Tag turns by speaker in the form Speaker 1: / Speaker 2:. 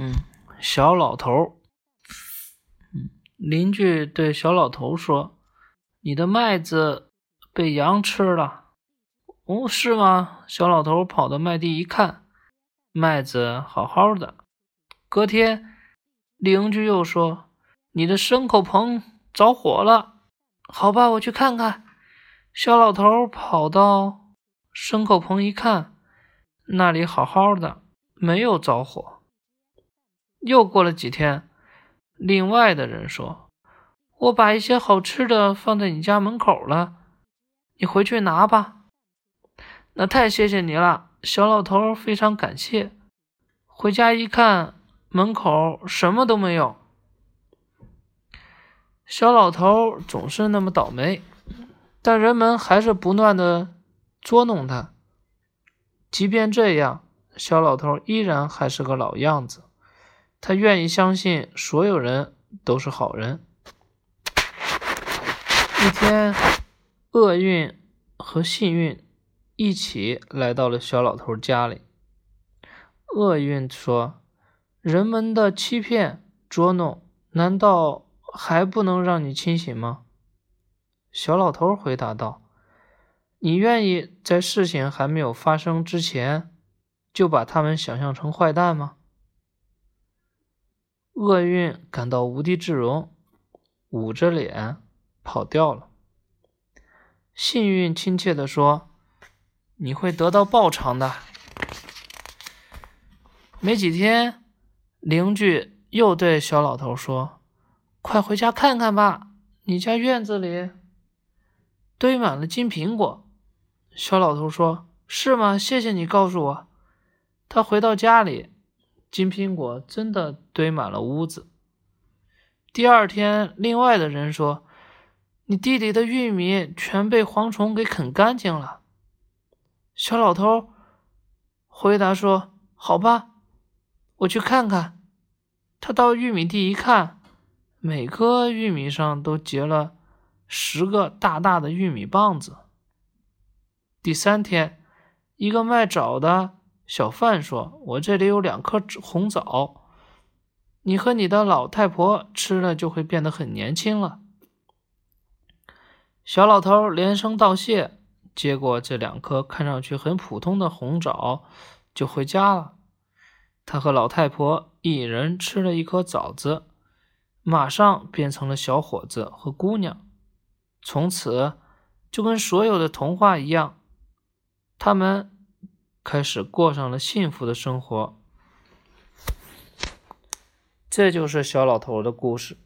Speaker 1: 嗯，小老头，嗯，邻居对小老头说：“你的麦子被羊吃了。”哦，是吗？小老头跑到麦地一看，麦子好好的。隔天，邻居又说：“你的牲口棚着火了。”好吧，我去看看。小老头跑到牲口棚一看，那里好好的，没有着火。又过了几天，另外的人说：“我把一些好吃的放在你家门口了，你回去拿吧。”那太谢谢你了，小老头非常感谢。回家一看，门口什么都没有。小老头总是那么倒霉，但人们还是不断的捉弄他。即便这样，小老头依然还是个老样子。他愿意相信所有人都是好人。一天，厄运和幸运。一起来到了小老头家里。厄运说：“人们的欺骗、捉弄，难道还不能让你清醒吗？”小老头回答道：“你愿意在事情还没有发生之前，就把他们想象成坏蛋吗？”厄运感到无地自容，捂着脸跑掉了。幸运亲切地说。你会得到报偿的。没几天，邻居又对小老头说：“快回家看看吧，你家院子里堆满了金苹果。”小老头说：“是吗？谢谢你告诉我。”他回到家里，金苹果真的堆满了屋子。第二天，另外的人说：“你地里的玉米全被蝗虫给啃干净了。”小老头回答说：“好吧，我去看看。”他到玉米地一看，每颗玉米上都结了十个大大的玉米棒子。第三天，一个卖枣的小贩说：“我这里有两颗红枣，你和你的老太婆吃了就会变得很年轻了。”小老头连声道谢。接过这两颗看上去很普通的红枣，就回家了。他和老太婆一人吃了一颗枣子，马上变成了小伙子和姑娘。从此就跟所有的童话一样，他们开始过上了幸福的生活。这就是小老头的故事。